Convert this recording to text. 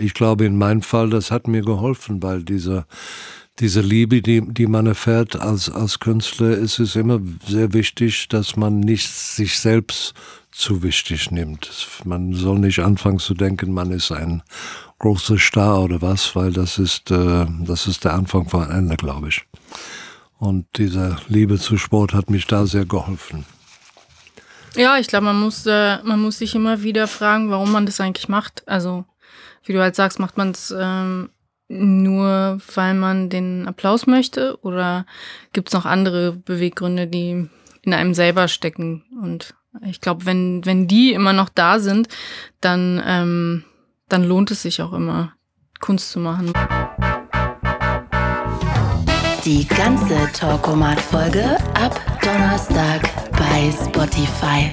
ich glaube, in meinem Fall, das hat mir geholfen, weil diese, diese Liebe, die, die man erfährt als, als Künstler, ist es immer sehr wichtig, dass man nicht sich selbst zu wichtig nimmt. Man soll nicht anfangen zu denken, man ist ein großer Star oder was, weil das ist, äh, das ist der Anfang von Ende, glaube ich. Und diese Liebe zu Sport hat mich da sehr geholfen. Ja, ich glaube, man muss, äh, man muss sich immer wieder fragen, warum man das eigentlich macht. Also, wie du halt sagst, macht man es ähm, nur, weil man den Applaus möchte? Oder gibt es noch andere Beweggründe, die in einem selber stecken? Und ich glaube, wenn, wenn die immer noch da sind, dann, ähm, dann lohnt es sich auch immer, Kunst zu machen. Die ganze Talkomat-Folge ab Donnerstag bei Spotify.